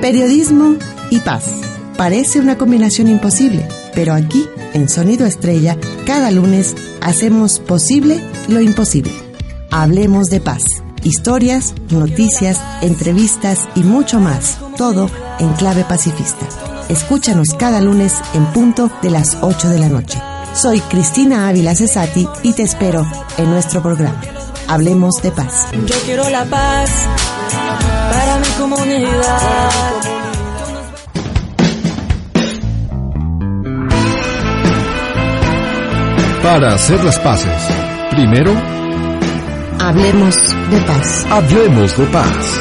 Periodismo y paz. Parece una combinación imposible, pero aquí, en Sonido Estrella, cada lunes hacemos posible lo imposible. Hablemos de paz. Historias, noticias, entrevistas y mucho más. Todo en clave pacifista. Escúchanos cada lunes en punto de las 8 de la noche. Soy Cristina Ávila Cesati y te espero en nuestro programa. Hablemos de paz. Yo quiero la paz para mi comunidad. Para hacer las paces, primero, Hablemos de paz. hablemos de paz.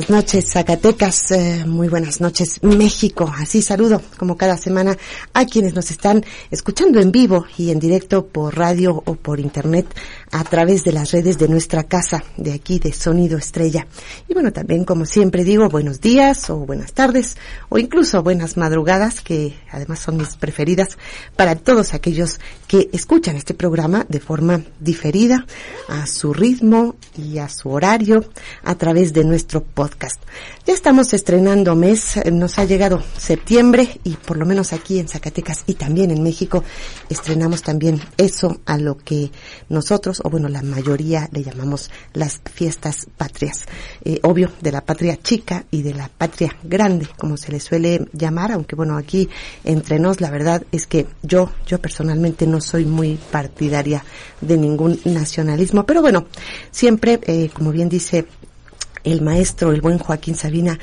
Buenas noches, Zacatecas. eh, muy buenas noches, México. Así saludo, como cada semana, a quienes nos están escuchando en vivo y en directo por radio o por internet a través de las redes de nuestra casa, de aquí, de Sonido Estrella. Y bueno, también, como siempre digo, buenos días o buenas tardes o incluso buenas madrugadas, que además son mis preferidas, para todos aquellos que escuchan este programa de forma diferida, a su ritmo y a su horario, a través de nuestro podcast. Ya estamos estrenando mes, nos ha llegado septiembre y por lo menos aquí en Zacatecas y también en México estrenamos también eso a lo que nosotros, o bueno, la mayoría le llamamos las fiestas patrias. Eh, obvio, de la patria chica y de la patria grande, como se le suele llamar, aunque bueno, aquí entre nos la verdad es que yo, yo personalmente no soy muy partidaria de ningún nacionalismo, pero bueno, siempre, eh, como bien dice el maestro, el buen Joaquín Sabina,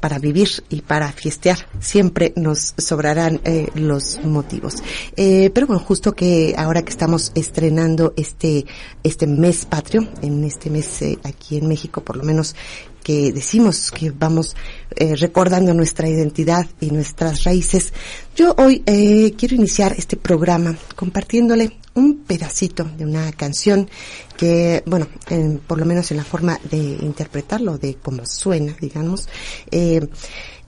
para vivir y para fiestear siempre nos sobrarán eh, los motivos. Eh, pero bueno, justo que ahora que estamos estrenando este este mes patrio, en este mes eh, aquí en México, por lo menos que decimos que vamos eh, recordando nuestra identidad y nuestras raíces. Yo hoy eh, quiero iniciar este programa compartiéndole un pedacito de una canción que, bueno, en- por lo menos en la forma de interpretarlo, de cómo suena, digamos, eh,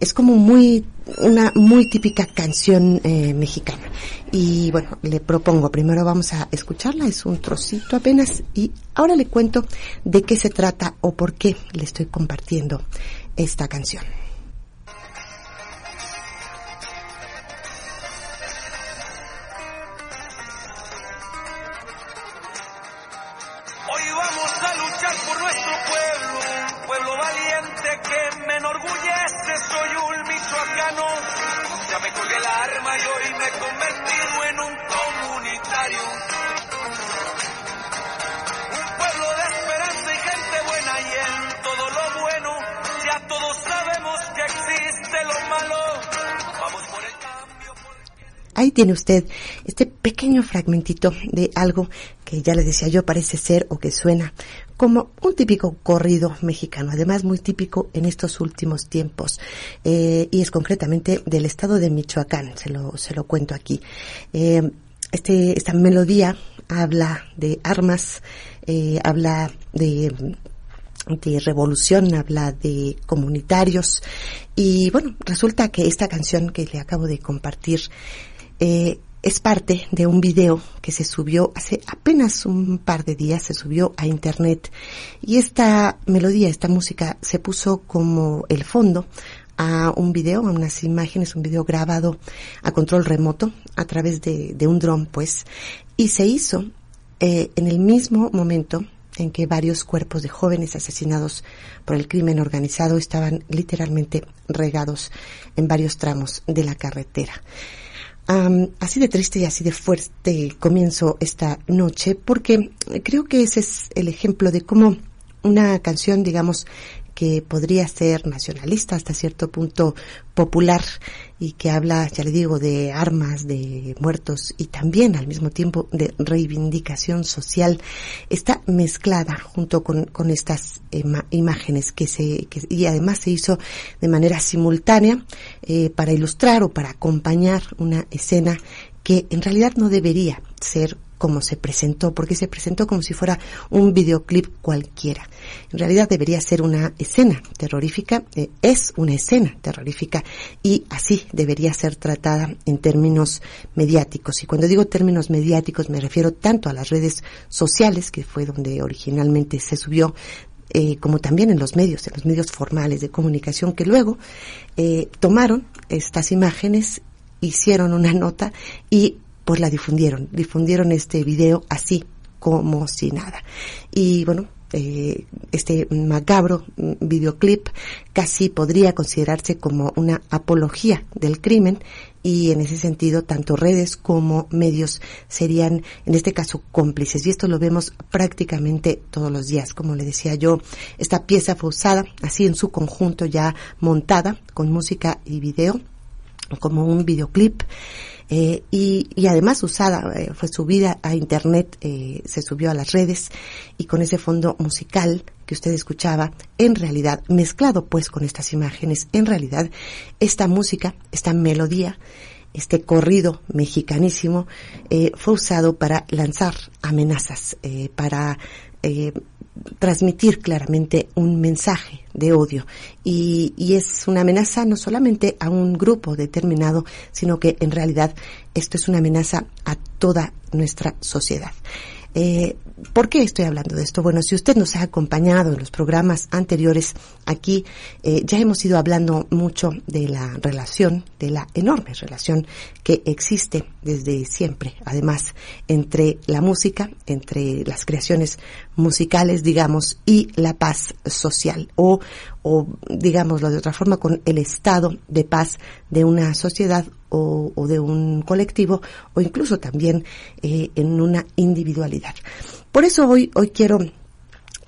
es como muy, una muy típica canción eh, mexicana. Y bueno, le propongo, primero vamos a escucharla, es un trocito apenas, y ahora le cuento de qué se trata o por qué le estoy compartiendo esta canción. Hoy vamos a luchar por nuestro pueblo, pueblo valiente que me enorgullece. Soy un michoacano, ya me colgué el arma y hoy me he convertido en un comunitario. Ahí tiene usted este pequeño fragmentito de algo que ya le decía yo parece ser o que suena como un típico corrido mexicano, además muy típico en estos últimos tiempos, eh, y es concretamente del estado de Michoacán, se lo, se lo cuento aquí. Eh, este, esta melodía habla de armas, eh, habla de de revolución, habla de comunitarios y bueno, resulta que esta canción que le acabo de compartir eh, es parte de un video que se subió hace apenas un par de días, se subió a internet y esta melodía, esta música se puso como el fondo a un video, a unas imágenes, un video grabado a control remoto a través de, de un dron pues y se hizo eh, en el mismo momento en que varios cuerpos de jóvenes asesinados por el crimen organizado estaban literalmente regados en varios tramos de la carretera. Así de triste y así de fuerte comienzo esta noche porque creo que ese es el ejemplo de cómo una canción, digamos, que podría ser nacionalista hasta cierto punto popular y que habla, ya le digo, de armas, de muertos y también al mismo tiempo de reivindicación social, está mezclada junto con, con estas imágenes que se, y además se hizo de manera simultánea eh, para ilustrar o para acompañar una escena que en realidad no debería ser como se presentó, porque se presentó como si fuera un videoclip cualquiera. En realidad debería ser una escena terrorífica, eh, es una escena terrorífica y así debería ser tratada en términos mediáticos. Y cuando digo términos mediáticos me refiero tanto a las redes sociales, que fue donde originalmente se subió, eh, como también en los medios, en los medios formales de comunicación, que luego eh, tomaron estas imágenes, hicieron una nota y pues la difundieron, difundieron este video así como si nada. Y bueno, eh, este macabro videoclip casi podría considerarse como una apología del crimen y en ese sentido tanto redes como medios serían en este caso cómplices. Y esto lo vemos prácticamente todos los días. Como le decía yo esta pieza fue usada así en su conjunto ya montada con música y video como un videoclip eh, y, y, además usada, eh, fue subida a internet, eh, se subió a las redes y con ese fondo musical que usted escuchaba, en realidad, mezclado pues con estas imágenes, en realidad, esta música, esta melodía, este corrido mexicanísimo, eh, fue usado para lanzar amenazas, eh, para eh, transmitir claramente un mensaje de odio y, y, es una amenaza no solamente a un grupo determinado, sino que en realidad esto es una amenaza a toda nuestra sociedad. Eh, ¿Por qué estoy hablando de esto? Bueno, si usted nos ha acompañado en los programas anteriores, aquí eh, ya hemos ido hablando mucho de la relación, de la enorme relación que existe desde siempre, además, entre la música, entre las creaciones musicales, digamos, y la paz social, o, o digámoslo de otra forma, con el estado de paz de una sociedad o, o de un colectivo, o incluso también eh, en una individualidad. Por eso hoy, hoy quiero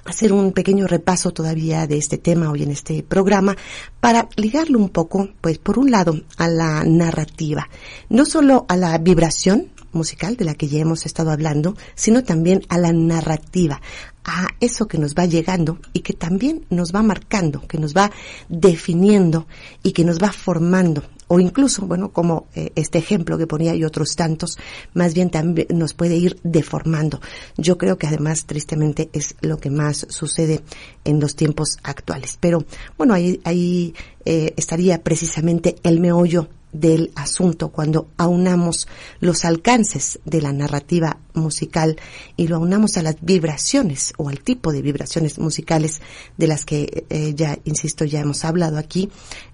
hacer un pequeño repaso todavía de este tema hoy en este programa para ligarlo un poco, pues por un lado a la narrativa, no solo a la vibración musical de la que ya hemos estado hablando, sino también a la narrativa, a eso que nos va llegando y que también nos va marcando, que nos va definiendo y que nos va formando o incluso, bueno, como eh, este ejemplo que ponía y otros tantos, más bien también nos puede ir deformando. Yo creo que además, tristemente, es lo que más sucede en los tiempos actuales. Pero, bueno, ahí, ahí eh, estaría precisamente el meollo del asunto cuando aunamos los alcances de la narrativa musical y lo aunamos a las vibraciones o al tipo de vibraciones musicales de las que eh, ya, insisto, ya hemos hablado aquí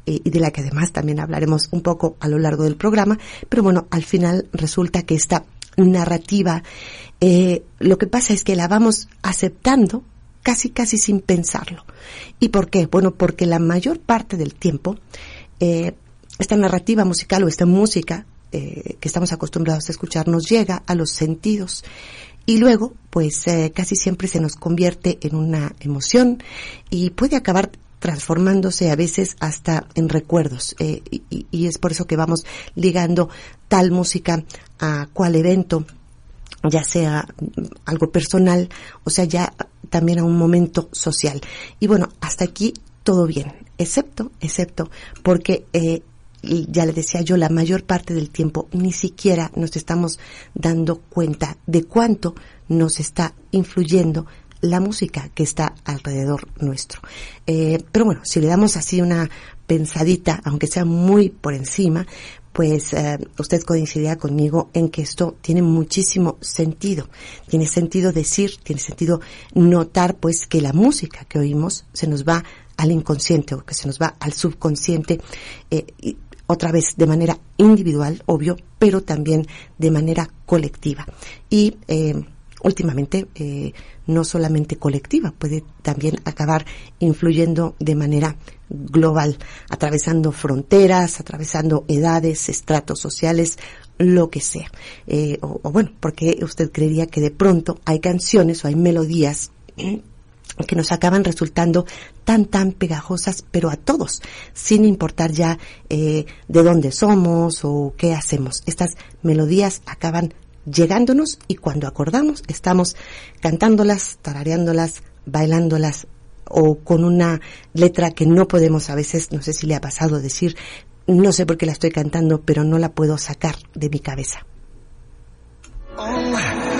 eh, y de la que además también hablaremos un poco a lo largo del programa, pero bueno, al final resulta que esta narrativa, eh, lo que pasa es que la vamos aceptando casi casi sin pensarlo. ¿Y por qué? Bueno, porque la mayor parte del tiempo eh, esta narrativa musical o esta música eh, que estamos acostumbrados a escuchar nos llega a los sentidos. Y luego pues eh, casi siempre se nos convierte en una emoción y puede acabar transformándose a veces hasta en recuerdos. Eh, y, es por eso que vamos ligando tal música a cual evento ya sea algo personal o sea ya también a un momento social. Y bueno hasta aquí todo bien excepto excepto porque eh, ya le decía yo, la mayor parte del tiempo ni siquiera nos estamos dando cuenta de cuánto nos está influyendo la música que está alrededor nuestro. Eh, pero bueno, si le damos así una pensadita, aunque sea muy por encima, pues eh, usted coincidirá conmigo en que esto tiene muchísimo sentido. Tiene sentido decir, tiene sentido notar pues que la música que oímos se nos va al inconsciente o que se nos va al subconsciente. Eh, otra vez de manera individual, obvio, pero también de manera colectiva. Y eh, últimamente, eh, no solamente colectiva, puede también acabar influyendo de manera global, atravesando fronteras, atravesando edades, estratos sociales, lo que sea. Eh, o, o bueno, porque usted creería que de pronto hay canciones o hay melodías que nos acaban resultando tan tan pegajosas, pero a todos, sin importar ya eh, de dónde somos o qué hacemos. Estas melodías acaban llegándonos y cuando acordamos estamos cantándolas, tarareándolas, bailándolas o con una letra que no podemos a veces, no sé si le ha pasado decir, no sé por qué la estoy cantando, pero no la puedo sacar de mi cabeza. Tú,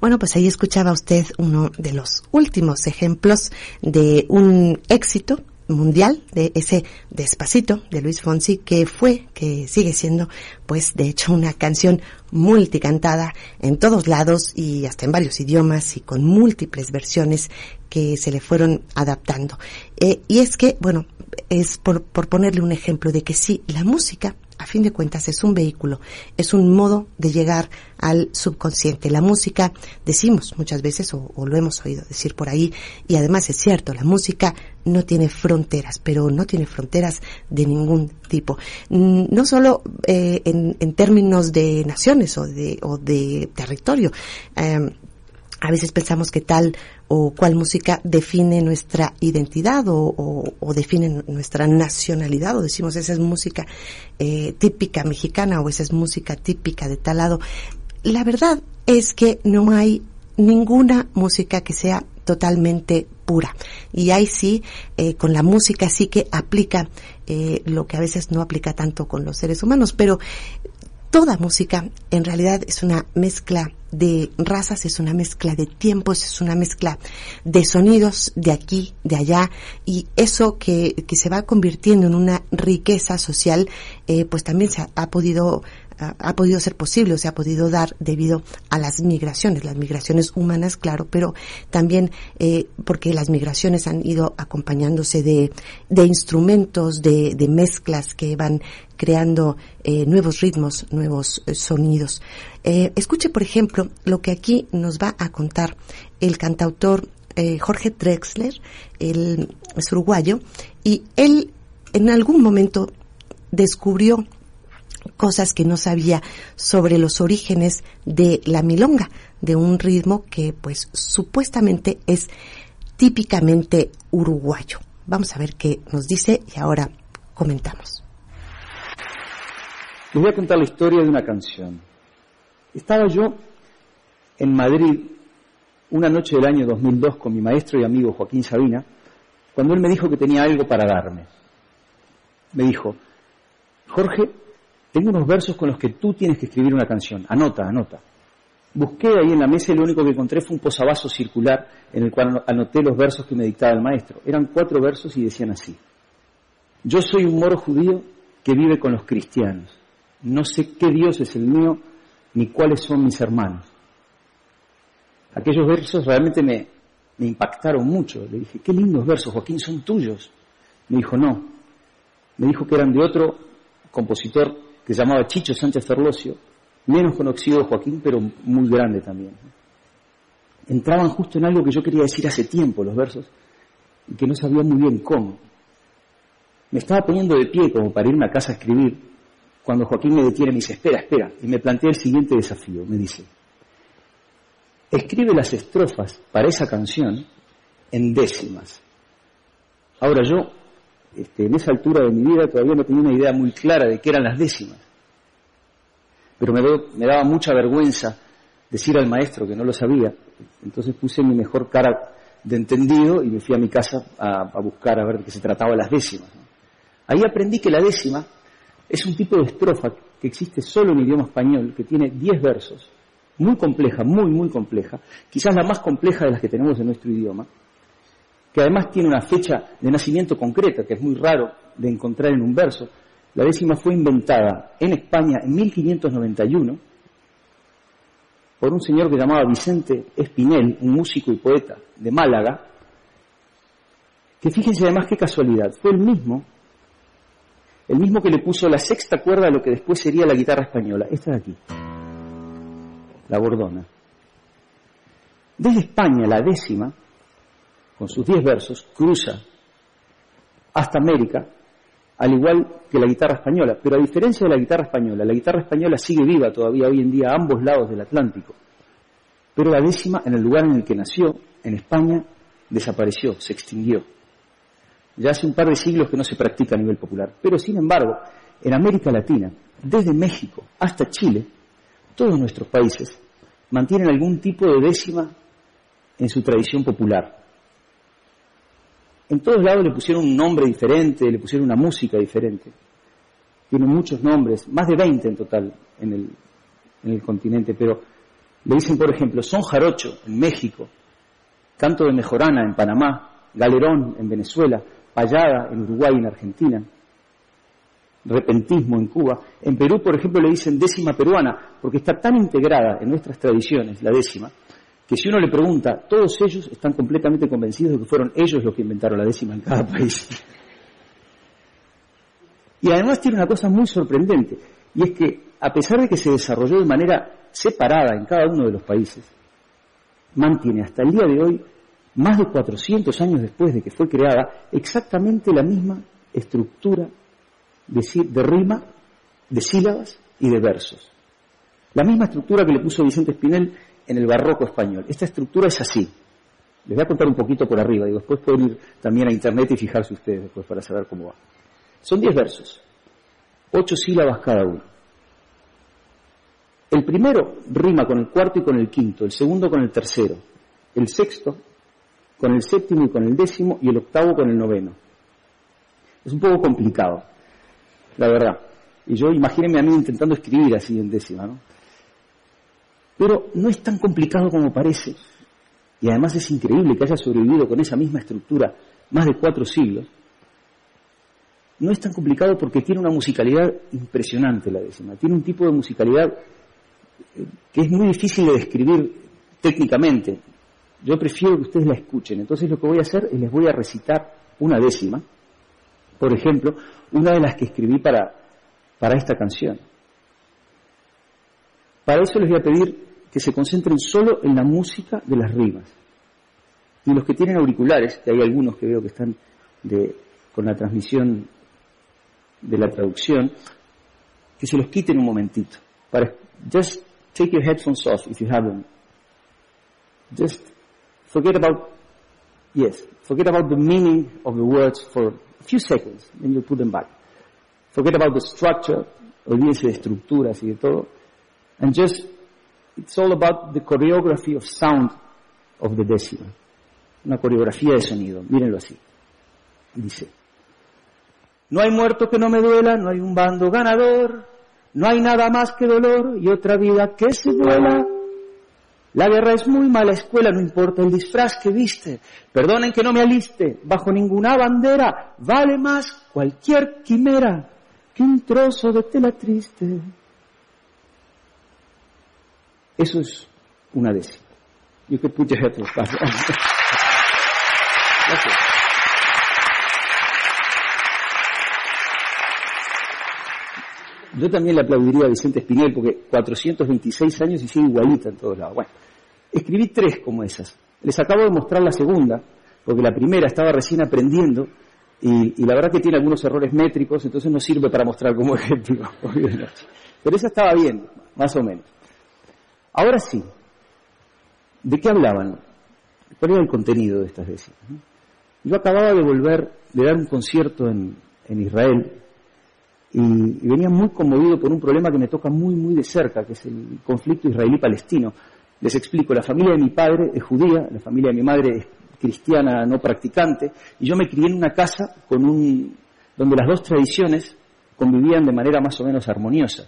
Bueno, pues ahí escuchaba usted uno de los últimos ejemplos de un éxito mundial de ese despacito de Luis Fonsi que fue, que sigue siendo pues de hecho una canción multicantada en todos lados y hasta en varios idiomas y con múltiples versiones que se le fueron adaptando. Eh, y es que, bueno, es por, por ponerle un ejemplo de que sí, la música a fin de cuentas es un vehículo, es un modo de llegar al subconsciente. La música, decimos muchas veces, o, lo hemos oído decir por ahí, y además es cierto, la música no tiene fronteras, pero no tiene fronteras de ningún tipo. No solo eh, en, términos de naciones o de, o de territorio. Eh, a veces pensamos que tal o cual música define nuestra identidad o, define nuestra nacionalidad o decimos esa es música eh, típica mexicana o esa es música típica de tal lado. La verdad es que no hay ninguna música que sea totalmente pura. Y ahí sí, eh, con la música sí que aplica eh, lo que a veces no aplica tanto con los seres humanos, pero toda música en realidad es una mezcla de razas, es una mezcla de tiempos, es una mezcla de sonidos de aquí, de allá, y eso que, que se va convirtiendo en una riqueza social, eh, pues también se ha, ha podido ha podido ser posible o se ha podido dar debido a las migraciones, las migraciones humanas, claro, pero también eh, porque las migraciones han ido acompañándose de, de instrumentos, de, de, mezclas que van creando eh, nuevos ritmos, nuevos eh, sonidos. escuche, por ejemplo, lo que aquí nos va a contar el cantautor Jorge Drexler, el, es uruguayo, y él en algún momento descubrió cosas que no sabía sobre los orígenes de la milonga, de un ritmo que pues supuestamente es típicamente uruguayo. Vamos a ver qué nos dice y ahora comentamos. Les voy a contar la historia de una canción. Estaba yo en Madrid una noche del año 2002 con mi maestro y amigo Joaquín Sabina, cuando él me dijo que tenía algo para darme. Me dijo, Jorge, tengo unos versos con los que tú tienes que escribir una canción. Anota, anota. Busqué ahí en la mesa y lo único que encontré fue un posavasos circular en el cual anoté los versos que me dictaba el maestro. Eran cuatro versos y decían así. Yo soy un moro judío que vive con los cristianos. No sé qué Dios es el mío ni cuáles son mis hermanos. Aquellos versos realmente me, me impactaron mucho. Le dije, qué lindos versos, Joaquín, son tuyos. Me dijo, no. Me dijo que eran de otro compositor que se llamaba Chicho Sánchez Ferlosio, menos conocido Joaquín, pero muy grande también. Entraban justo en algo que yo quería decir hace tiempo, los versos, y que no sabía muy bien cómo. Me estaba poniendo de pie como para irme a casa a escribir, cuando Joaquín me detiene y me dice, espera, espera, y me plantea el siguiente desafío. Me dice, escribe las estrofas para esa canción en décimas. Ahora yo este, en esa altura de mi vida todavía no tenía una idea muy clara de qué eran las décimas. Pero me, daba mucha vergüenza decir al maestro que no lo sabía. Entonces puse mi mejor cara de entendido y me fui a mi casa a, a buscar a ver de qué se trataba las décimas. Ahí aprendí que la décima es un tipo de estrofa que existe solo en idioma español, que tiene 10 versos, muy compleja, muy, muy compleja, quizás la más compleja de las que tenemos en nuestro idioma, que además tiene una fecha de nacimiento concreta, que es muy raro de encontrar en un verso. La décima fue inventada en España en 1591 por un señor que llamaba Vicente Espinel, un músico y poeta de Málaga, que fíjense además qué casualidad, fue el mismo, el mismo que le puso la sexta cuerda a lo que después sería la guitarra española, esta de aquí, la bordona. Desde España, la décima, con sus diez versos, cruza hasta América, al igual que la guitarra española. Pero a diferencia de la guitarra española, la guitarra española sigue viva todavía hoy en día a ambos lados del Atlántico. Pero la décima, en el lugar en el que nació, en España, desapareció, se extinguió. Ya hace un par de siglos que no se practica a nivel popular. Pero sin embargo, en América Latina, desde México hasta Chile, todos nuestros países mantienen algún tipo de décima en su tradición popular. En todos lados le pusieron un nombre diferente, le pusieron una música diferente. Tienen muchos nombres, más de 20 en total en el, en el continente, pero le dicen, por ejemplo, son jarocho en México, canto de mejorana en Panamá, galerón en Venezuela, payada en Uruguay y en Argentina, repentismo en Cuba. En Perú, por ejemplo, le dicen décima peruana, porque está tan integrada en nuestras tradiciones, la décima, que si uno le pregunta, todos ellos están completamente convencidos de que fueron ellos los que inventaron la décima en cada país. Y además tiene una cosa muy sorprendente, y es que a pesar de que se desarrolló de manera separada en cada uno de los países, mantiene hasta el día de hoy, más de 400 años después de que fue creada, exactamente la misma estructura de, de rima, de sílabas y de versos. La misma estructura que le puso Vicente Espinel en el barroco español. Esta estructura es así. Les voy a contar un poquito por arriba y después pueden ir también a internet y fijarse ustedes después para saber cómo va. Son diez versos, ocho sílabas cada uno. El primero rima con el cuarto y con el quinto, el segundo con el tercero, el sexto con el séptimo y con el décimo y el octavo con el noveno. Es un poco complicado, la verdad. Y yo imagínense a mí intentando escribir así en décima, ¿no? Pero no es tan complicado como parece. Y además es increíble que haya sobrevivido con esa misma estructura más de cuatro siglos. No es tan complicado porque tiene una musicalidad impresionante la décima. Tiene un tipo de musicalidad eh, que es muy difícil de describir técnicamente. Yo prefiero que ustedes la escuchen. Entonces lo que voy a hacer es les voy a recitar una décima. Por ejemplo, una de las que escribí para, para esta canción. Para eso les voy a pedir que se concentren solo en la música de las rimas. Y los que tienen auriculares, que hay algunos que veo que están de, con la transmisión de la traducción, que se los quiten un momentito. Just take your headphones off if you have them. Just forget about, yes, forget about the meaning of the words for a few seconds, then you put them back. Forget about the structure, olvídense de estructuras y de todo, and just It's all about the choreography of sound of the decimal. Una coreografía de sonido. Mírenlo así. Dice, no hay muerto que no me duela, no hay un bando ganador, no hay nada más que dolor y otra vida que se vuela. La guerra es muy mala escuela, no importa el disfraz que viste. Perdonen que no me aliste, bajo ninguna bandera, vale más cualquier quimera que un trozo de tela triste. Eso es una décima. You could put your head Gracias. Yo también le aplaudiría a Vicente Espinel porque 426 años y sigue igualita en todos lados. Bueno, escribí tres como esas. Les acabo de mostrar la segunda, porque la primera estaba recién aprendiendo y, y la verdad que tiene algunos errores métricos, entonces no sirve para mostrar como ejemplo. Pero esa estaba bien, más o menos. Ahora sí, ¿de qué hablaban? ¿Cuál era el contenido de estas veces? Yo acababa de volver de dar un concierto en, Israel y, venía muy conmovido por un problema que me toca muy, muy de cerca, que es el conflicto israelí-palestino. Les explico, la familia de mi padre es judía, la familia de mi madre es cristiana no practicante, y yo me crié en una casa con un, donde las dos tradiciones convivían de manera más o menos armoniosa.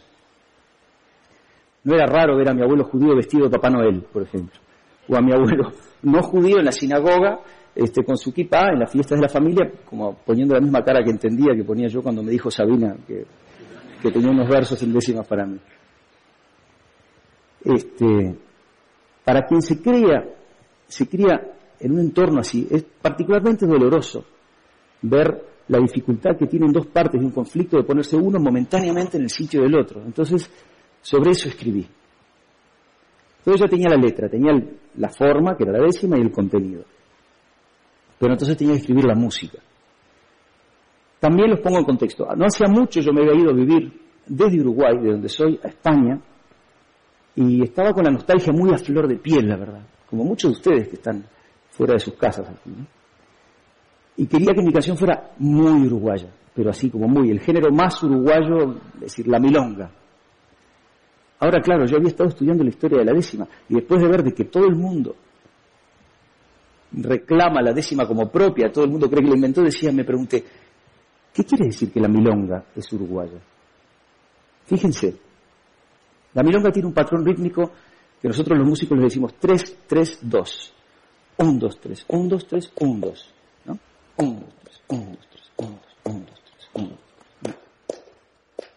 No era raro ver a mi abuelo judío vestido de Papá Noel, por ejemplo, o a mi abuelo no judío en la sinagoga este, con su kippah en las fiestas de la familia, como poniendo la misma cara que entendía que ponía yo cuando me dijo Sabina que, tenía unos versos en décimas para mí. Este, para quien se crea, se cría en un entorno así, es particularmente doloroso ver la dificultad que tienen dos partes de un conflicto de ponerse uno momentáneamente en el sitio del otro. Entonces, sobre eso escribí. Entonces ya tenía la letra, tenía la forma, que era la décima, y el contenido. Pero entonces tenía que escribir la música. También los pongo en contexto. No hacía mucho yo me había ido a vivir desde Uruguay, de donde soy, a España, y estaba con la nostalgia muy a flor de piel, la verdad, como muchos de ustedes que están fuera de sus casas aquí. Y quería que mi canción fuera muy uruguaya, pero así como muy, el género más uruguayo, es decir, la milonga. Ahora, claro, yo había estado estudiando la historia de la décima y después de ver de que todo el mundo reclama la décima como propia, todo el mundo cree que la inventó, decía, me pregunté, ¿qué quiere decir que la milonga es uruguaya? Fíjense, la milonga tiene un patrón rítmico que nosotros los músicos le decimos 3, 3, 2. 1, 2, 3, 1, 2, 3, 1, 2. ¿no? 1, 2, 3, 1, 2, 3, 1, 2, 1, 2, 3, 1, 2.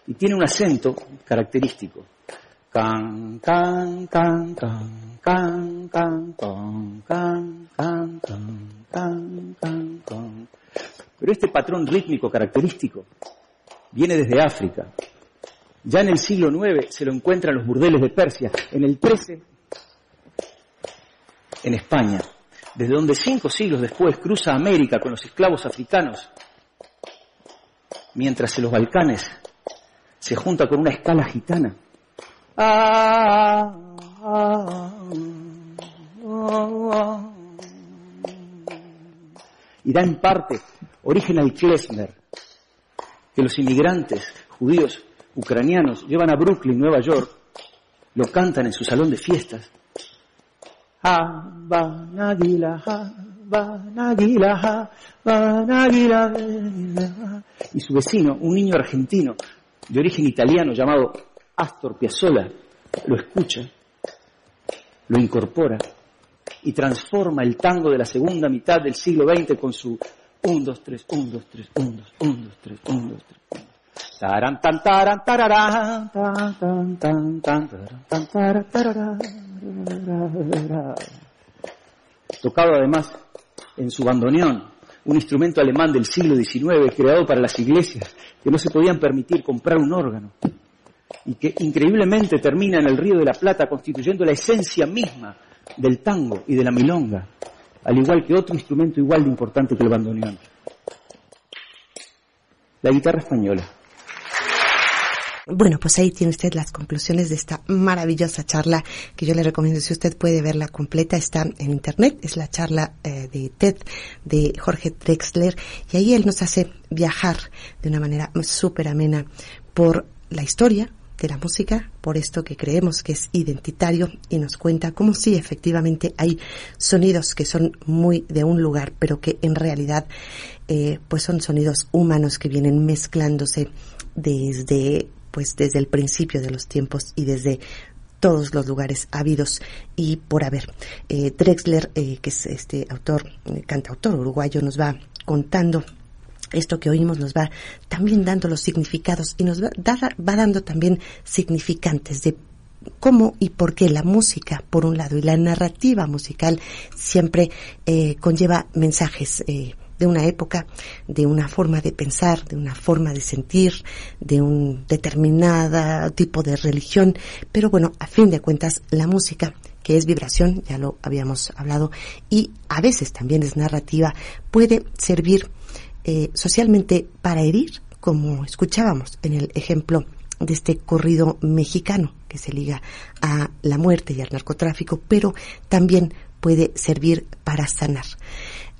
Y tiene un acento característico. Can, can, can, can, can, can, can, can, can, can, can, can. Pero este patrón rítmico característico viene desde África. Ya en el siglo IX se lo encuentra en los burdeles de Persia. En el XIII, en España. Desde donde cinco siglos después cruza América con los esclavos africanos. Mientras en los Balcanes se junta con una escala gitana. Y da en parte origen al klezmer, que los inmigrantes judíos ucranianos llevan a Brooklyn, Nueva York, lo cantan en su salón de fiestas. Y su vecino, un niño argentino de origen italiano llamado Astor Piazzolla, lo escucha, lo incorpora y transforma el tango de la segunda mitad del siglo XX con su 1, 2, 3, 1, 2, 3, 1, 2, 1, 2, 3, 1, 2, 3. Taran, tan, taran, tararán, tan, tan, tan, tan, tan, tan, tararán, Tocado además en su bandoneón, un instrumento alemán del siglo XIX creado para las iglesias que no se podían permitir comprar un órgano y que increíblemente termina en el Río de la Plata constituyendo la esencia misma del tango y de la milonga, al igual que otro instrumento igual de importante que el bandoneón. La guitarra española. Bueno, pues ahí tiene usted las conclusiones de esta maravillosa charla que yo le recomiendo. Si usted puede verla completa, está en internet. Es la charla eh, de TED de Jorge Drexler. Y ahí él nos hace viajar de una manera súper amena por la historia de la música, por esto que creemos que es identitario y nos cuenta cómo sí efectivamente hay sonidos que son muy de un lugar, pero que en realidad eh, pues son sonidos humanos que vienen mezclándose desde pues desde el principio de los tiempos y desde todos los lugares habidos y por haber. Eh, Drexler, eh, que es este autor, cantautor uruguayo, nos va contando esto que oímos nos va también dando los significados y nos va, dando también significantes de cómo y por qué la música, por un lado, y la narrativa musical siempre eh, conlleva mensajes eh, de una época, de una forma de pensar, de una forma de sentir, de un determinado tipo de religión. Pero bueno, a fin de cuentas, la música que es vibración, ya lo habíamos hablado, y a veces también es narrativa, puede servir eh, socialmente para herir, como escuchábamos en el ejemplo de este corrido mexicano que se liga a la muerte y al narcotráfico, pero también puede servir para sanar.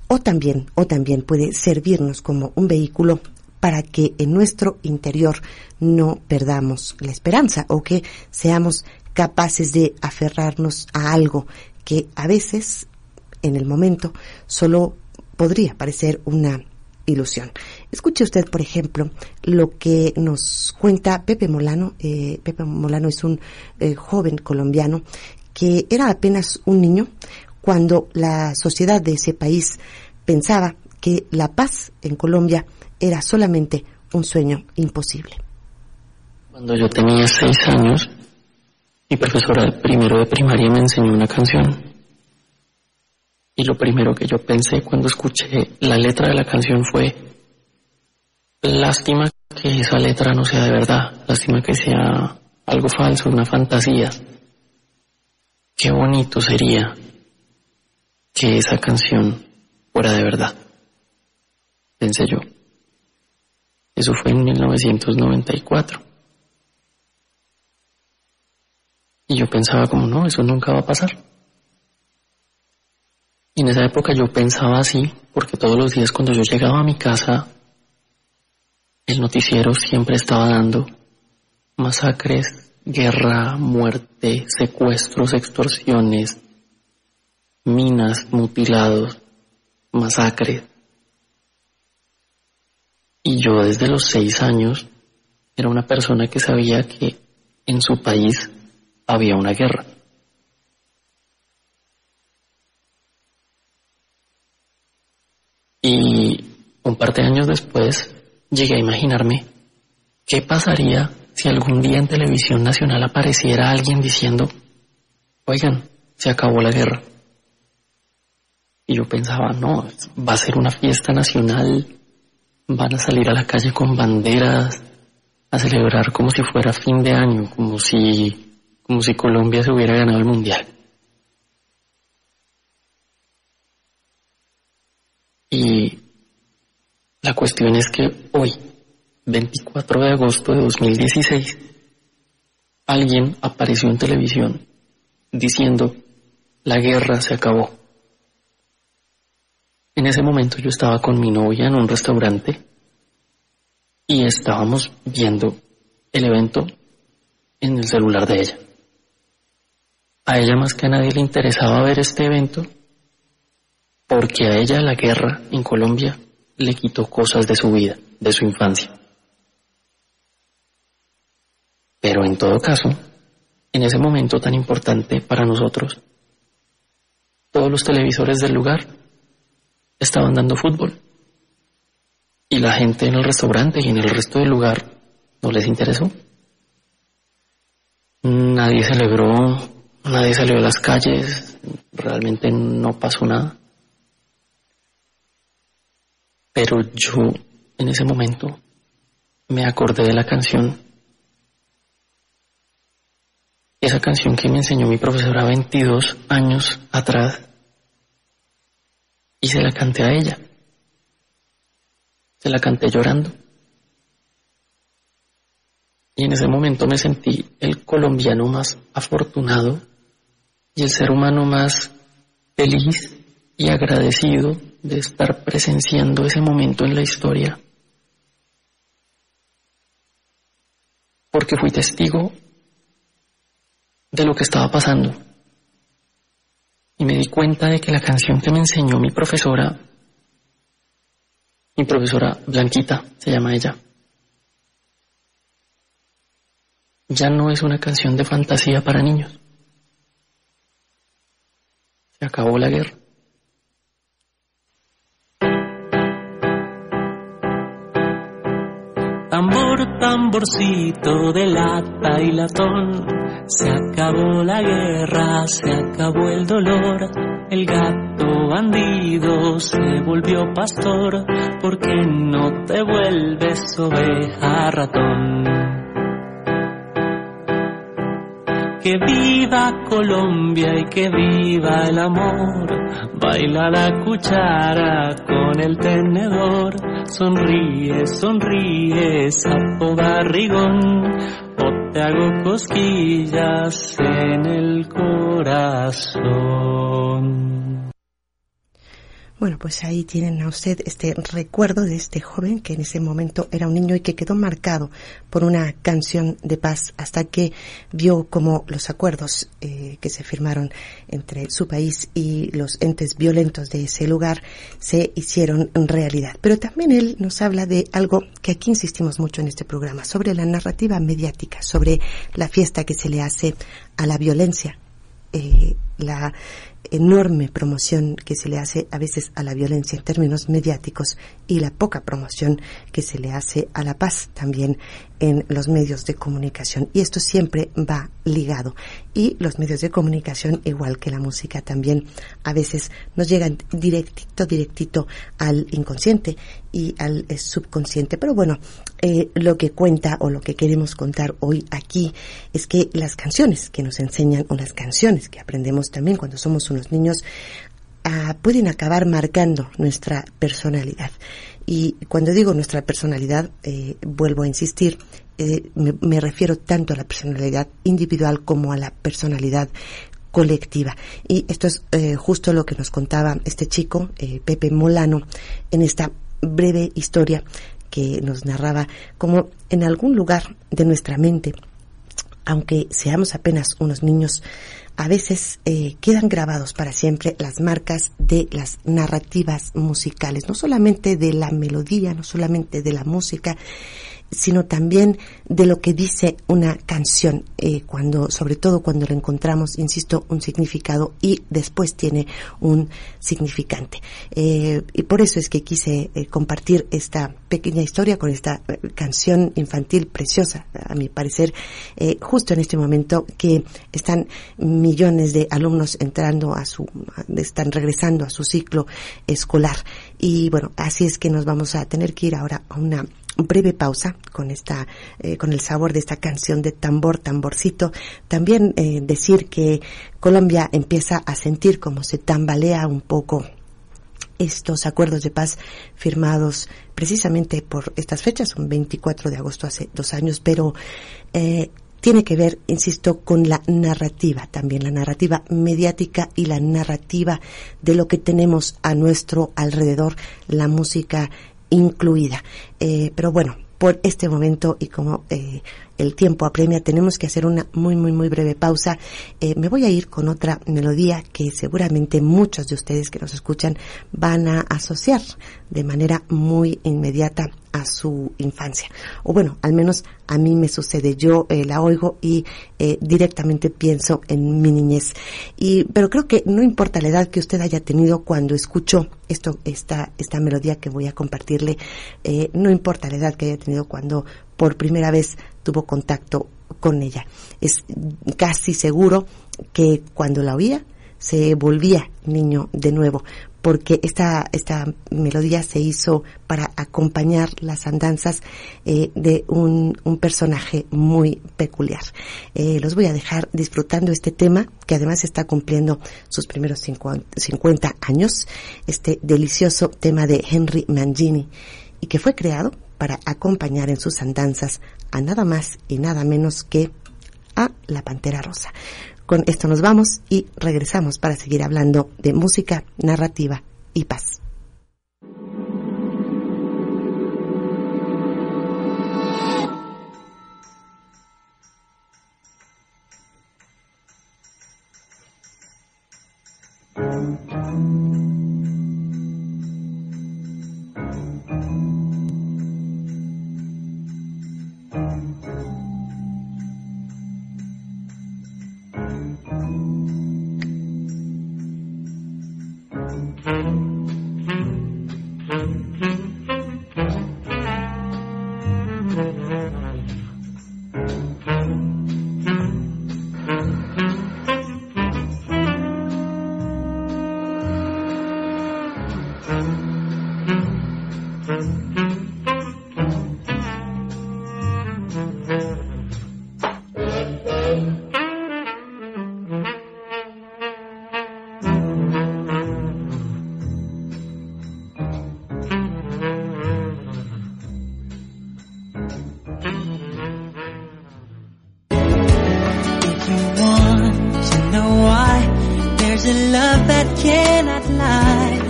O también, o también puede servirnos como un vehículo para que en nuestro interior no perdamos la esperanza o que seamos capaces de aferrarnos a algo que a veces en el momento solo podría parecer una ilusión. Escuche usted, por ejemplo, lo que nos cuenta Pepe Molano. Eh, Pepe Molano es un eh, joven colombiano que era apenas un niño cuando la sociedad de ese país pensaba que la paz en Colombia era solamente un sueño imposible. Cuando yo tenía seis años, mi profesora primero de primaria me enseñó una canción. Y lo primero que yo pensé cuando escuché la letra de la canción fue, lástima que esa letra no sea de verdad, lástima que sea algo falso, una fantasía. Qué bonito sería que esa canción fuera de verdad, pensé yo. Eso fue en 1994. Y yo pensaba como, no, eso nunca va a pasar. Y en esa época yo pensaba así, porque todos los días cuando yo llegaba a mi casa, el noticiero siempre estaba dando masacres, guerra, muerte, secuestros, extorsiones, minas, mutilados, masacres. Y yo desde los seis años era una persona que sabía que en su país había una guerra. Y un par de años después llegué a imaginarme qué pasaría si algún día en televisión nacional apareciera alguien diciendo, oigan, se acabó la guerra. Y yo pensaba, no, va a ser una fiesta nacional, van a salir a la calle con banderas, a celebrar como si fuera fin de año, como si, como si Colombia se hubiera ganado el mundial. Y la cuestión es que hoy, 24 de agosto de 2016, alguien apareció en televisión diciendo, la guerra se acabó. En ese momento yo estaba con mi novia en un restaurante y estábamos viendo el evento en el celular de ella. A ella más que a nadie le interesaba ver este evento porque a ella la guerra en Colombia le quitó cosas de su vida, de su infancia. Pero en todo caso, en ese momento tan importante para nosotros, todos los televisores del lugar estaban dando fútbol. Y la gente en el restaurante y en el resto del lugar no les interesó. Nadie celebró, nadie salió a las calles, realmente no pasó nada. Pero yo en ese momento me acordé de la canción. Esa canción que me enseñó mi profesora 22 años atrás y se la canté a ella. Se la canté llorando. Y en ese momento me sentí el colombiano más afortunado y el ser humano más feliz y agradecido de estar presenciando ese momento en la historia. Porque fui testigo de lo que estaba pasando y me di cuenta de que la canción que me enseñó mi profesora, mi profesora Blanquita, se llama ella, ya no es una canción de fantasía para niños. Se acabó la guerra. Tambor, tamborcito de lata y latón, se acabó la guerra, se acabó el dolor, el gato bandido se volvió pastor, ¿por qué no te vuelves oveja ratón? Que viva Colombia y que viva el amor. Baila la cuchara con el tenedor. Sonríe, sonríe, sapo barrigón. O te hago cosquillas en el corazón. Bueno, pues ahí tienen a usted este recuerdo de este joven que en ese momento era un niño y que quedó marcado por una canción de paz hasta que vio como los acuerdos eh, que se firmaron entre su país y los entes violentos de ese lugar se hicieron realidad. Pero también él nos habla de algo que aquí insistimos mucho en este programa, sobre la narrativa mediática, sobre la fiesta que se le hace a la violencia. Eh, la enorme promoción que se le hace a veces a la violencia en términos mediáticos y la poca promoción que se le hace a la paz también en los medios de comunicación. Y esto siempre va ligado. Y los medios de comunicación, igual que la música, también a veces nos llegan directito, directito al inconsciente y al eh, subconsciente. Pero bueno, eh, lo que cuenta o lo que queremos contar hoy aquí es que las canciones que nos enseñan o las canciones que aprendemos también cuando somos unos niños ah, pueden acabar marcando nuestra personalidad. Y cuando digo nuestra personalidad, eh, vuelvo a insistir, eh, me, refiero tanto a la personalidad individual como a la personalidad colectiva. Y esto es eh, justo lo que nos contaba este chico, Pepe Molano, en esta breve historia que nos narraba como en algún lugar de nuestra mente, aunque seamos apenas unos niños, a veces eh, quedan grabados para siempre las marcas de las narrativas musicales, no solamente de la melodía, no solamente de la música, sino también de lo que dice una canción, eh, cuando, sobre todo cuando le encontramos, insisto, un significado y después tiene un significante. Eh, y por eso es que quise eh, compartir esta pequeña historia con esta canción infantil preciosa, a mi parecer, justo en este momento que están millones de alumnos entrando a su, están regresando a su ciclo escolar. Y bueno, así es que nos vamos a tener que ir ahora a una breve pausa con esta eh, con el sabor de esta canción de tambor tamborcito. También eh, decir que Colombia empieza a sentir como se tambalea un poco estos acuerdos de paz firmados precisamente por estas fechas, un 24 de agosto hace dos años, pero eh, tiene que ver, insisto, con la narrativa también, la narrativa mediática y la narrativa de lo que tenemos a nuestro alrededor, la música incluida. Eh, pero bueno, por este momento y como eh, el tiempo apremia, tenemos que hacer una muy, muy, muy breve pausa. Eh, me voy a ir con otra melodía que seguramente muchos de ustedes que nos escuchan van a asociar de manera muy inmediata a su infancia. O bueno, al menos a mí me sucede. Yo eh, la oigo y eh, directamente pienso en mi niñez. Y, pero creo que no importa la edad que usted haya tenido cuando escucho esto, esta, esta melodía que voy a compartirle, no importa la edad que haya tenido cuando por primera vez tuvo contacto con ella. Es casi seguro que cuando la oía se volvía niño de nuevo, porque esta, esta melodía se hizo para acompañar las andanzas eh, de un, un, personaje muy peculiar. Eh, los voy a dejar disfrutando este tema, que además está cumpliendo sus primeros 50 años, este delicioso tema de Henry Mangini, y que fue creado para acompañar en sus andanzas a nada más y nada menos que a la Pantera Rosa. Con esto nos vamos y regresamos para seguir hablando de música, narrativa y paz.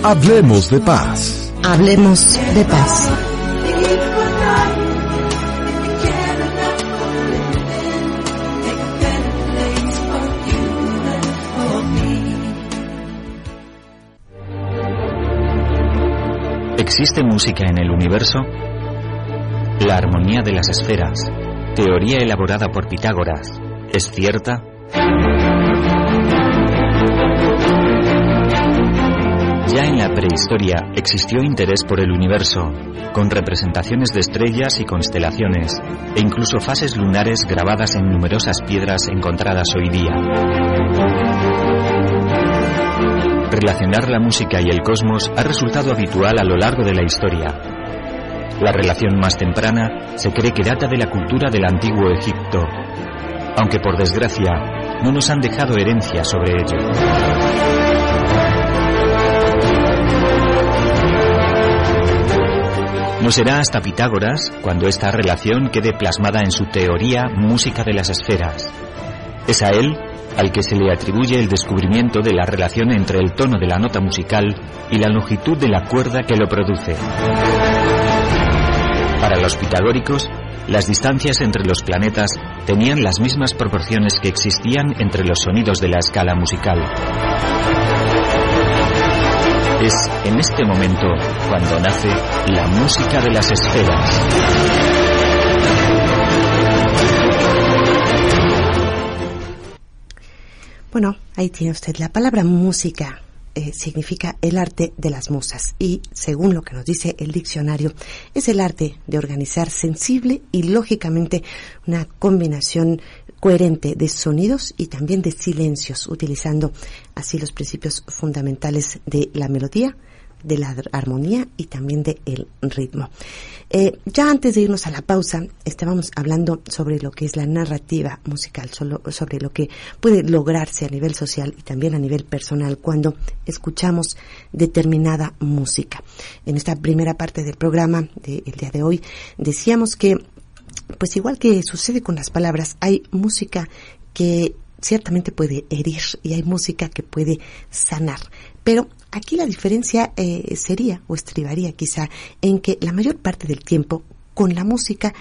Hablemos de paz. Hablemos de paz. ¿Existe música en el universo? La armonía de las esferas, teoría elaborada por Pitágoras, ¿es cierta? La prehistoria existió interés por el universo, con representaciones de estrellas y constelaciones, e incluso fases lunares grabadas en numerosas piedras encontradas hoy día. Relacionar la música y el cosmos ha resultado habitual a lo largo de la historia. La relación más temprana se cree que data de la cultura del antiguo Egipto, aunque por desgracia no nos han dejado herencia sobre ello. No será hasta Pitágoras cuando esta relación quede plasmada en su teoría música de las esferas. Es a él al que se le atribuye el descubrimiento de la relación entre el tono de la nota musical y la longitud de la cuerda que lo produce. Para los pitagóricos, las distancias entre los planetas tenían las mismas proporciones que existían entre los sonidos de la escala musical. Es en este momento cuando nace la música de las esferas. Bueno, ahí tiene usted la palabra música. Eh, significa el arte de las musas y, según lo que nos dice el diccionario, es el arte de organizar sensible y lógicamente una combinación coherente de sonidos y también de silencios, utilizando así los principios fundamentales de la melodía, de la armonía y también del el ritmo. Eh, ya antes de irnos a la pausa, estábamos hablando sobre lo que es la narrativa musical, solo, sobre lo que puede lograrse a nivel social y también a nivel personal cuando escuchamos determinada música. En esta primera parte del programa del día de hoy decíamos que pues igual que sucede con las palabras, hay música que ciertamente puede herir y hay música que puede sanar. Pero aquí la diferencia eh, sería o estribaría quizá en que la mayor parte del tiempo con la música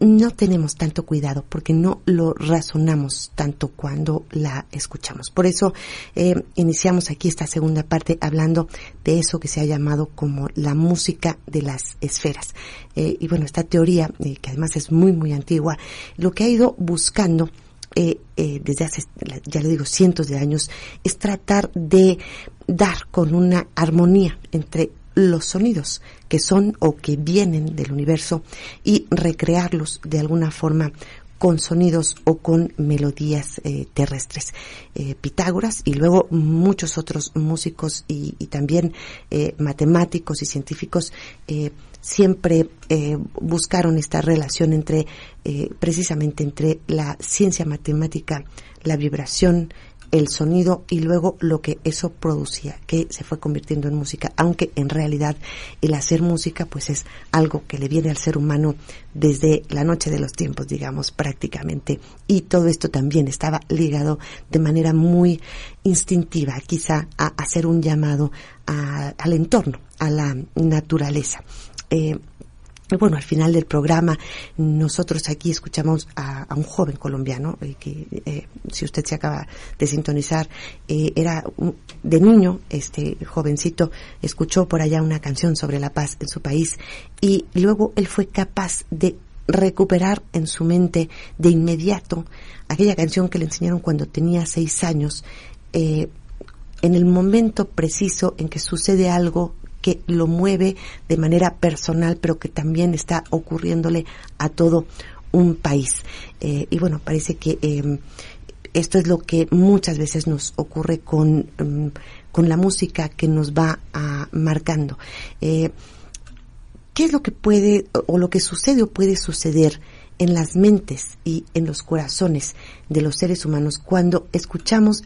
no tenemos tanto cuidado porque no lo razonamos tanto cuando la escuchamos. Por eso eh, iniciamos aquí esta segunda parte hablando de eso que se ha llamado como la música de las esferas. Eh, y bueno, esta teoría, eh, que además es muy, muy antigua, lo que ha ido buscando desde hace, ya le digo, cientos de años, es tratar de dar con una armonía entre los sonidos que son o que vienen del universo y recrearlos de alguna forma con sonidos o con melodías eh, terrestres. Eh, Pitágoras y luego muchos otros músicos y, también eh, matemáticos y científicos siempre buscaron esta relación entre precisamente entre la ciencia matemática, la vibración, el sonido y luego lo que eso producía, que se fue convirtiendo en música, aunque en realidad el hacer música pues es algo que le viene al ser humano desde la noche de los tiempos, digamos, prácticamente. Y todo esto también estaba ligado de manera muy instintiva, quizá a hacer un llamado al entorno, a la naturaleza. Eh, bueno, al final del programa nosotros aquí escuchamos a, un joven colombiano eh, que, eh, si usted se acaba de sintonizar, eh, era de niño, este jovencito escuchó por allá una canción sobre la paz en su país y luego él fue capaz de recuperar en su mente de inmediato aquella canción que le enseñaron cuando tenía seis años, en el momento preciso en que sucede algo que lo mueve de manera personal, pero que también está ocurriéndole a todo un país. Eh, y bueno, parece que em, esto es lo que muchas veces nos ocurre con, em, con la música que nos va a, marcando. Eh, ¿Qué es lo que puede o lo que sucede o puede suceder en las mentes y en los corazones de los seres humanos cuando escuchamos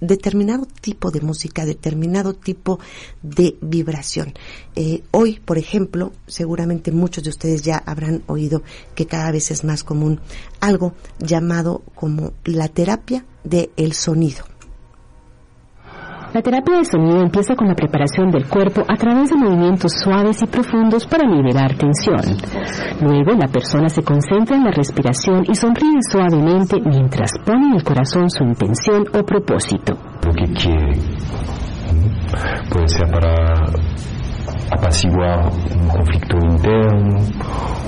determinado tipo de música, determinado tipo de vibración. Eh, hoy, por ejemplo, seguramente muchos de ustedes ya habrán oído que cada vez es más común algo llamado como la terapia del sonido. La terapia de sonido empieza con la preparación del cuerpo a través de movimientos suaves y profundos para liberar tensión. Luego la persona se concentra en la respiración y sonríe suavemente mientras pone en el corazón su intención o propósito. Lo que quiere, puede ser para apaciguar un conflicto interno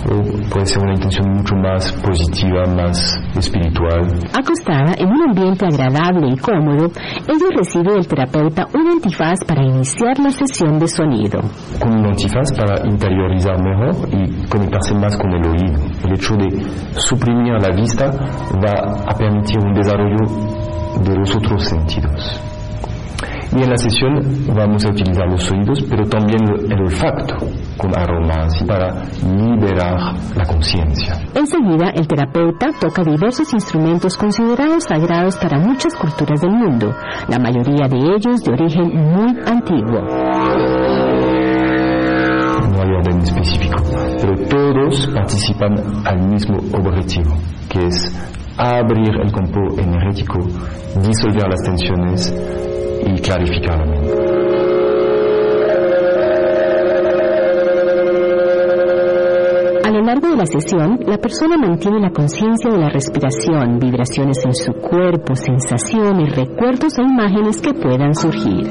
o puede ser una intención mucho más positiva, más espiritual. Acostada en un ambiente agradable y cómodo, ella recibe del terapeuta un antifaz para iniciar la sesión de sonido. Con un antifaz para interiorizar mejor y conectarse más con el oído. El hecho de suprimir la vista va a permitir un desarrollo de los otros sentidos. Y en la sesión vamos a utilizar los oídos, pero también el olfacto, con aromas, para liberar la conciencia. Enseguida, el terapeuta toca diversos instrumentos considerados sagrados para muchas culturas del mundo, la mayoría de ellos de origen muy antiguo. No hay orden específico, pero todos participan al mismo objetivo, que es abrir el campo energético, disolver las tensiones y clarificar la mente. A lo largo de la sesión, la persona mantiene la conciencia de la respiración, vibraciones en su cuerpo, sensaciones, recuerdos e imágenes que puedan surgir.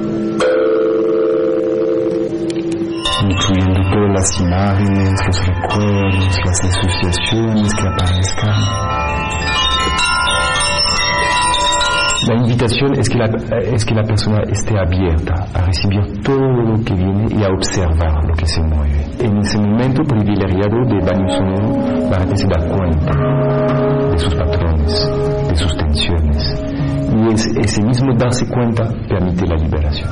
Incluyendo todas las imágenes, los recuerdos, las asociaciones que aparezcan. La invitación es que la, persona esté abierta a recibir todo lo que viene y a observar lo que se mueve. En ese momento privilegiado de baño sonoro, gente se da cuenta de sus patrones, de sus tensiones. Y es, ese mismo darse cuenta permite la liberación.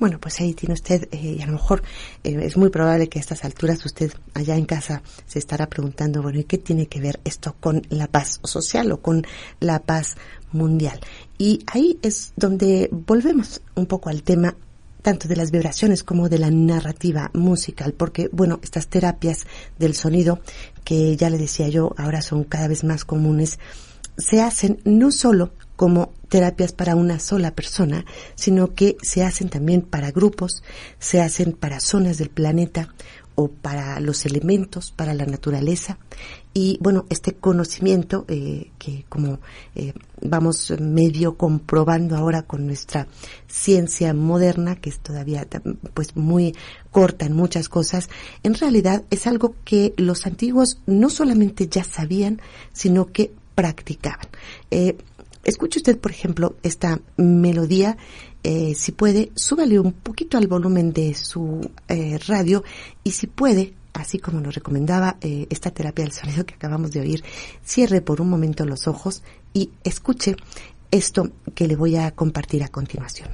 Bueno, pues ahí tiene usted, eh, y a lo mejor eh, es muy probable que a estas alturas usted allá en casa se estará preguntando, bueno, ¿y qué tiene que ver esto con la paz social o con la paz mundial? Y ahí es donde volvemos un poco al tema tanto de las vibraciones como de la narrativa musical, porque, bueno, estas terapias del sonido, que ya le decía yo, ahora son cada vez más comunes, se hacen no solo como terapias para una sola persona, sino que se hacen también para grupos, se hacen para zonas del planeta o para los elementos, para la naturaleza. Y bueno, este conocimiento eh, que como eh, vamos medio comprobando ahora con nuestra ciencia moderna, que es todavía pues muy corta en muchas cosas, en realidad es algo que los antiguos no solamente ya sabían, sino que practicaban. Eh, escuche usted, por ejemplo, esta melodía, eh, si puede, súbale un poquito al volumen de su eh, radio y si puede, así como nos recomendaba eh, esta terapia del sonido que acabamos de oír, cierre por un momento los ojos y escuche esto que le voy a compartir a continuación.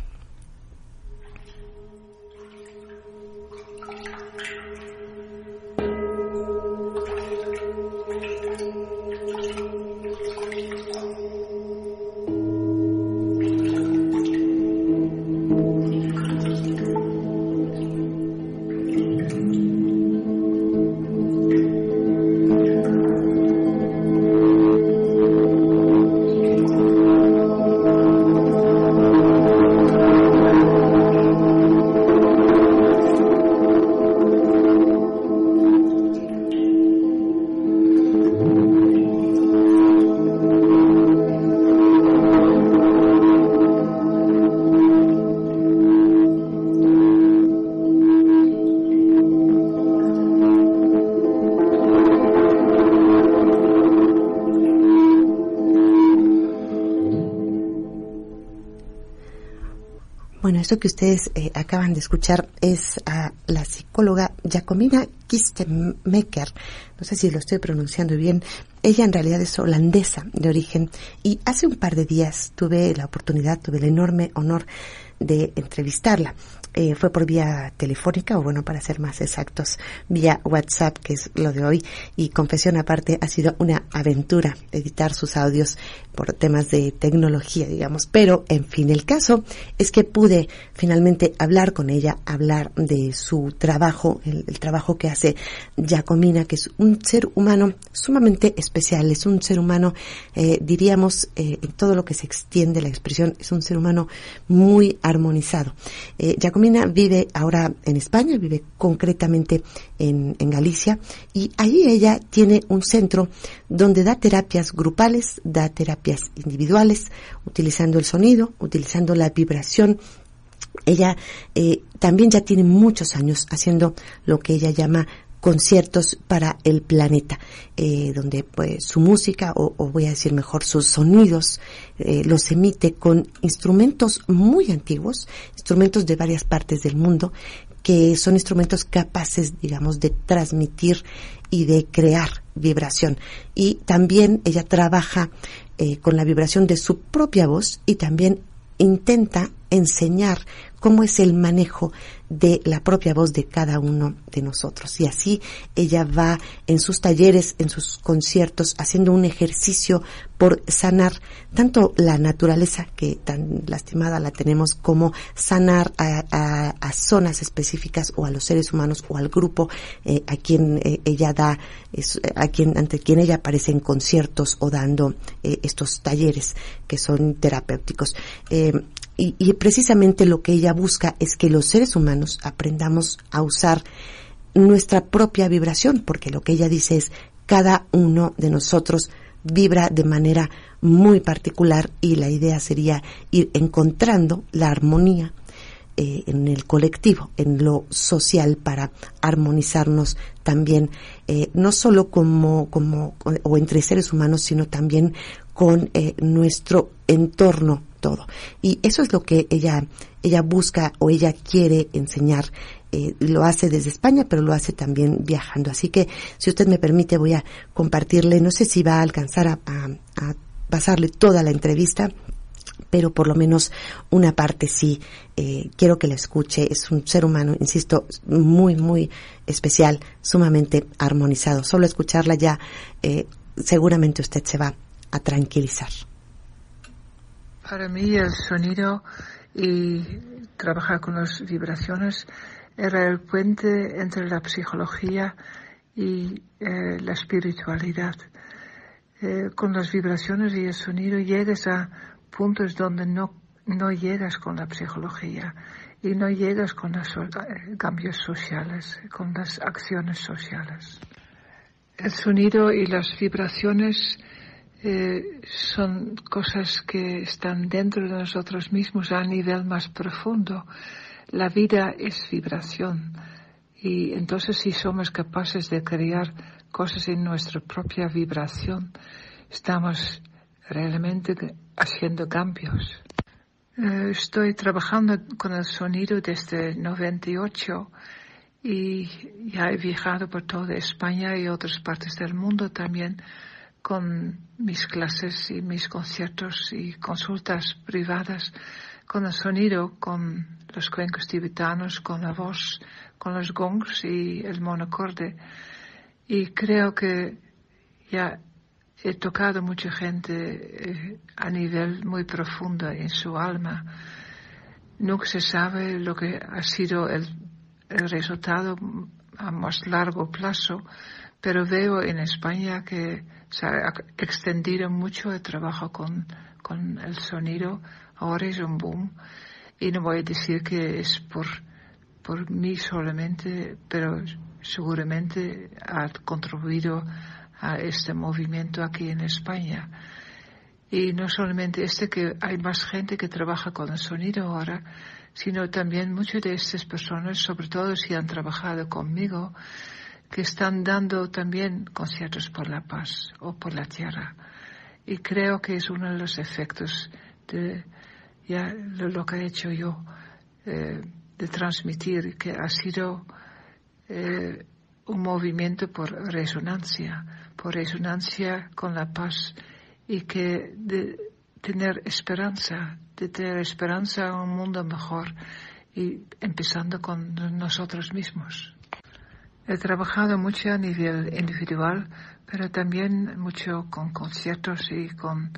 Esto que ustedes eh, acaban de escuchar es a la psicóloga Jacomina Kistemaker. No sé si lo estoy pronunciando bien. Ella en realidad es holandesa de origen y hace un par de días tuve la oportunidad, tuve el enorme honor de entrevistarla. Eh, fue por vía telefónica, o bueno, para ser más exactos, vía WhatsApp, que es lo de hoy. Y confesión aparte, ha sido una aventura editar sus audios por temas de tecnología, digamos. Pero, en fin, el caso es que pude finalmente hablar con ella, hablar de su trabajo, el, trabajo que hace Jacomina, que es un ser humano sumamente especial, es un ser humano, eh, diríamos, eh, en todo lo que se extiende la expresión, es un ser humano muy armonizado. Eh, vive ahora en España, vive concretamente en, en Galicia, y allí ella tiene un centro donde da terapias grupales, da terapias individuales, utilizando el sonido, utilizando la vibración Ella eh, también ya tiene muchos años haciendo lo que ella llama conciertos para el planeta, eh, donde pues su música, o, voy a decir mejor sus sonidos, eh, los emite con instrumentos muy antiguos, instrumentos de varias partes del mundo, que son instrumentos capaces, digamos, de transmitir y de crear vibración. Y también ella trabaja eh, con la vibración de su propia voz y también intenta enseñar cómo es el manejo de la propia voz de cada uno de nosotros. Y así ella va en sus talleres, en sus conciertos, haciendo un ejercicio por sanar tanto la naturaleza que tan lastimada la tenemos como sanar a, zonas específicas o a los seres humanos o al grupo eh, a quien eh, ella da, a quien, ante quien ella aparece en conciertos o dando eh, estos talleres que son terapéuticos. Y, y, precisamente lo que ella busca es que los seres humanos aprendamos a usar nuestra propia vibración, porque lo que ella dice es cada uno de nosotros vibra de manera muy particular y la idea sería ir encontrando la armonía eh, en el colectivo, en lo social para armonizarnos también, eh, no solo como, como, o entre seres humanos, sino también con eh, nuestro entorno todo. Y eso es lo que ella, ella busca o ella quiere enseñar. Eh, lo hace desde España, pero lo hace también viajando. Así que, si usted me permite, voy a compartirle, no sé si va a alcanzar a, pasarle toda la entrevista, pero por lo menos una parte sí eh, quiero que la escuche. Es un ser humano, insisto, muy, muy especial, sumamente armonizado. Solo escucharla ya, eh, seguramente usted se va a tranquilizar. Para mí el sonido y trabajar con las vibraciones era el puente entre la psicología y eh, la espiritualidad. Eh, con las vibraciones y el sonido llegas a puntos donde no, no llegas con la psicología y no llegas con los eh, cambios sociales, con las acciones sociales. El sonido y las vibraciones eh, son cosas que están dentro de nosotros mismos a nivel más profundo. La vida es vibración y entonces si somos capaces de crear cosas en nuestra propia vibración, estamos realmente haciendo cambios. Eh, estoy trabajando con el sonido desde 98 y ya he viajado por toda España y otras partes del mundo también con mis clases y mis conciertos y consultas privadas con el sonido, con los cuencos tibetanos, con la voz, con los gongs y el monocorde. Y creo que ya he tocado mucha gente eh, a nivel muy profundo en su alma. Nunca se sabe lo que ha sido el, el resultado a más largo plazo, pero veo en España que se ha extendido mucho el trabajo con, con el sonido. Ahora es un boom. Y no voy a decir que es por, por mí solamente, pero seguramente ha contribuido a este movimiento aquí en España. Y no solamente este que hay más gente que trabaja con el sonido ahora, sino también muchas de estas personas, sobre todo si han trabajado conmigo, que están dando también conciertos por la paz o por la tierra. Y creo que es uno de los efectos de ya lo, que he hecho yo, eh, de transmitir, que ha sido eh, un movimiento por resonancia, por resonancia con la paz y que de tener esperanza, de tener esperanza a un mundo mejor y empezando con nosotros mismos. He trabajado mucho a nivel individual, pero también mucho con conciertos y con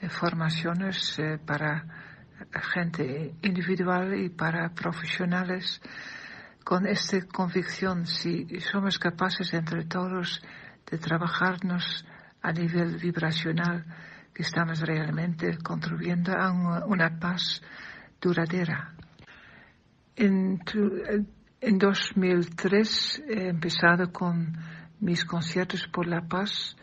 eh, formaciones eh, para gente individual y para profesionales con esta convicción, si somos capaces entre todos de trabajarnos a nivel vibracional, que estamos realmente contribuyendo a una paz duradera. En 2003 he empezado con mis conciertos por la paz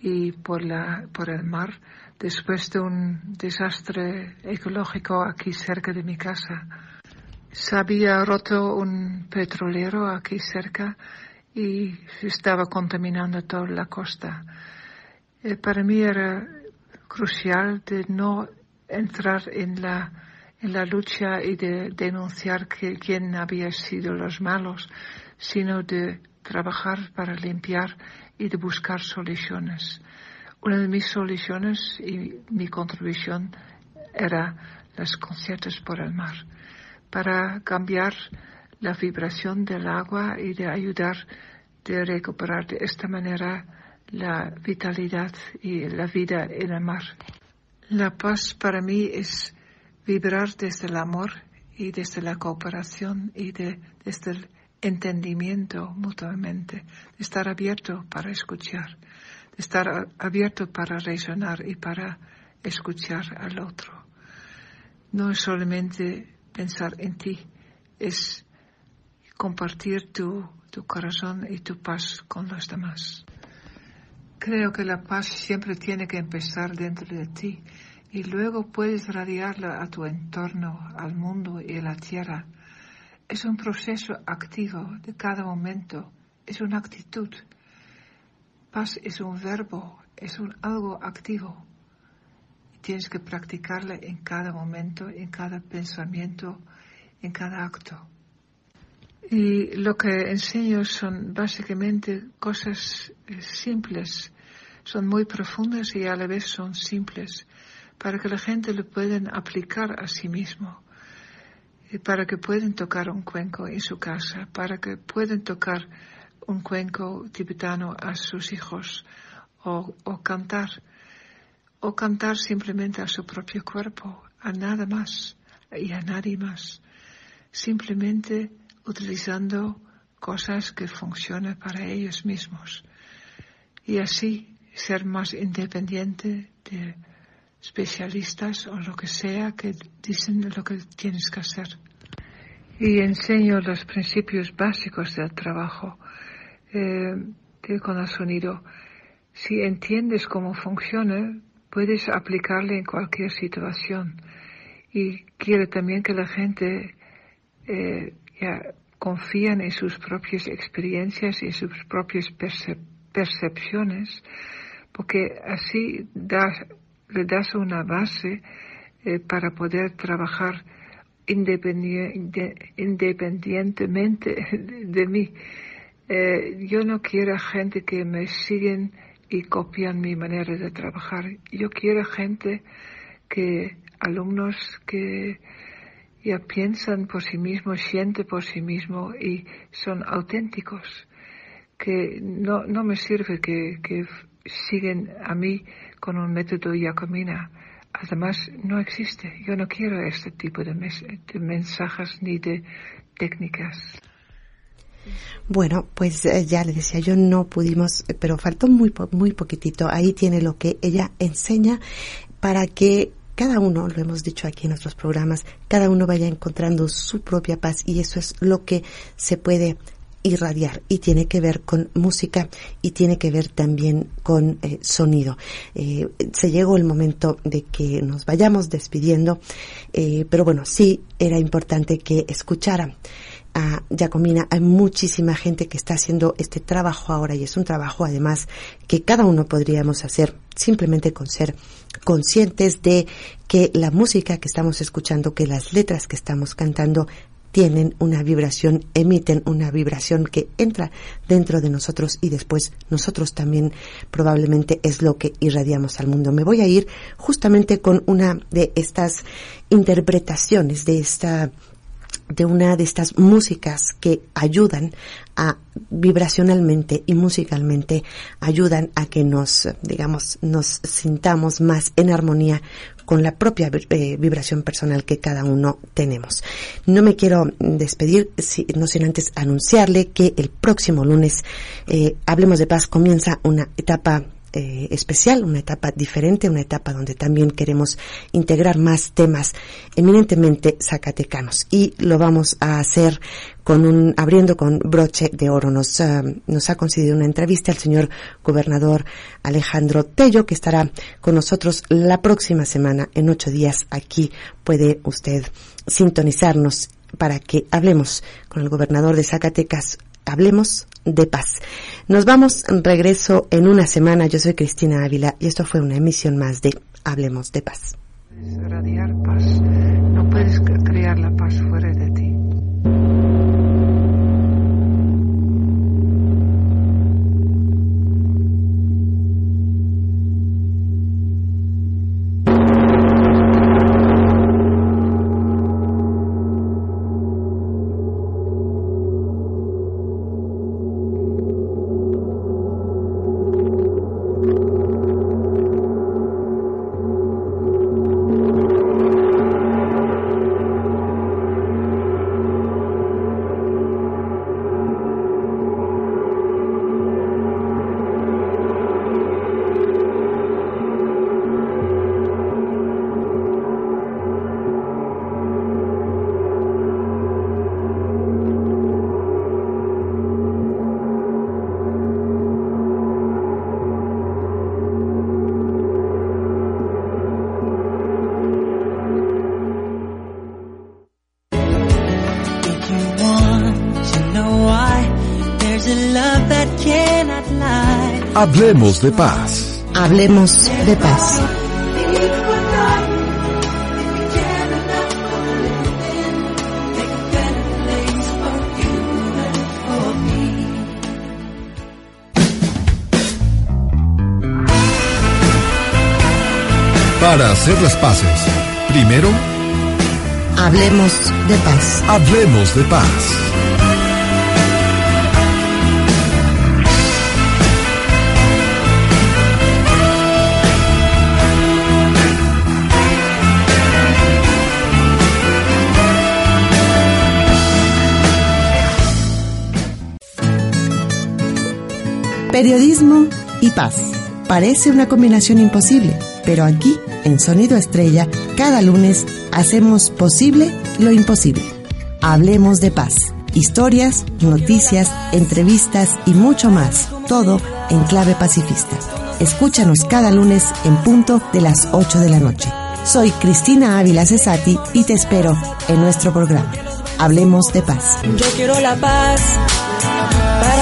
y por, la, por el mar después de un desastre ecológico aquí cerca de mi casa. se había roto un petrolero aquí cerca y estaba contaminando toda la costa. Eh, para mí era crucial de no entrar en la, en la lucha y de denunciar que, quién había sido los malos, sino de trabajar para limpiar y de buscar soluciones. Una de mis soluciones y mi contribución era los conciertos por el mar, para cambiar la vibración del agua y de ayudar de recuperar de esta manera la vitalidad y la vida en el mar. La paz para mí es vibrar desde el amor y desde la cooperación y de, desde el entendimiento mutuamente, estar abierto para escuchar, estar abierto para resonar y para escuchar al otro. No es solamente pensar en ti, es compartir tu, tu corazón y tu paz con los demás. Creo que la paz siempre tiene que empezar dentro de ti y luego puedes radiarla a tu entorno, al mundo y a la tierra. Es un proceso activo de cada momento, es una actitud. Paz es un verbo, es un algo activo. Tienes que practicarla en cada momento, en cada pensamiento, en cada acto. Y lo que enseño son básicamente cosas eh, simples, son muy profundas y a la vez son simples, para que la gente lo puedan aplicar a sí mismo, y para que puedan tocar un cuenco en su casa, para que puedan tocar un cuenco tibetano a sus hijos o, o cantar, o cantar simplemente a su propio cuerpo, a nada más y a nadie más. Simplemente utilizando cosas que funcionen para ellos mismos y así ser más independiente de especialistas o lo que sea que dicen lo que tienes que hacer. Y enseño los principios básicos del trabajo con el sonido. Si entiendes cómo funciona, puedes aplicarle en cualquier situación. Y quiero también que la gente eh, en sus propias experiencias y sus propias percepciones, porque así le das una base eh, para poder trabajar independientemente de, mí. Eh, yo no quiero gente que me siguen y copian mi manera de trabajar. Yo quiero gente que, alumnos que ya piensan por sí mismos, sienten por sí mismos y son auténticos. Que no, no me sirve que, que siguen a mí con un método Yacomina. Además, no existe. Yo no quiero este tipo de, mensajes ni de técnicas. Bueno, pues eh, ya le decía yo, no pudimos, pero faltó muy, muy poquitito. Ahí tiene lo que ella enseña para que cada uno, lo hemos dicho aquí en nuestros programas, cada uno vaya encontrando su propia paz y eso es lo que se puede irradiar y tiene que ver con música y tiene que ver también con eh, sonido. Eh, se llegó el momento de que nos vayamos despidiendo, eh, pero bueno, sí era importante que escuchara a Jacomina. Hay muchísima gente que está haciendo este trabajo ahora y es un trabajo además que cada uno podríamos hacer simplemente con ser conscientes de que la música que estamos escuchando, que las letras que estamos cantando tienen una vibración, emiten una vibración que entra dentro de nosotros y después nosotros también probablemente es lo que irradiamos al mundo. Me voy a ir justamente con una de estas interpretaciones de esta de una de estas músicas que ayudan a vibracionalmente y musicalmente ayudan a que nos, digamos, nos sintamos más en armonía con la propia eh, vibración personal que cada uno tenemos. No me quiero despedir, no sin antes anunciarle que el próximo lunes, eh, Hablemos de Paz, comienza una etapa eh, especial, una etapa diferente, una etapa donde también queremos integrar más temas eminentemente zacatecanos y lo vamos a hacer con un abriendo con broche de oro. Nos, ah, nos ha concedido una entrevista el señor gobernador Alejandro Tello que estará con nosotros la próxima semana en ocho días. Aquí puede usted sintonizarnos para que hablemos con el gobernador de Zacatecas, hablemos de paz. Nos vamos, regreso en una semana. Yo soy Cristina Ávila y esto fue una emisión más de Hablemos de Paz. Radiar paz. No puedes crear la paz fuera de ti. Hablemos de paz. Hablemos de paz. Para hacer las paces, primero, Hablemos de paz. hablemos de paz. Periodismo y paz. Parece una combinación imposible, pero aquí, en Sonido Estrella, cada lunes hacemos posible lo imposible. Hablemos de paz. Historias, noticias, entrevistas y mucho más. Todo en clave pacifista. Escúchanos cada lunes en punto de las 8 de la noche. Soy Cristina Ávila Cesati y te espero en nuestro programa. Hablemos de paz. Yo quiero la paz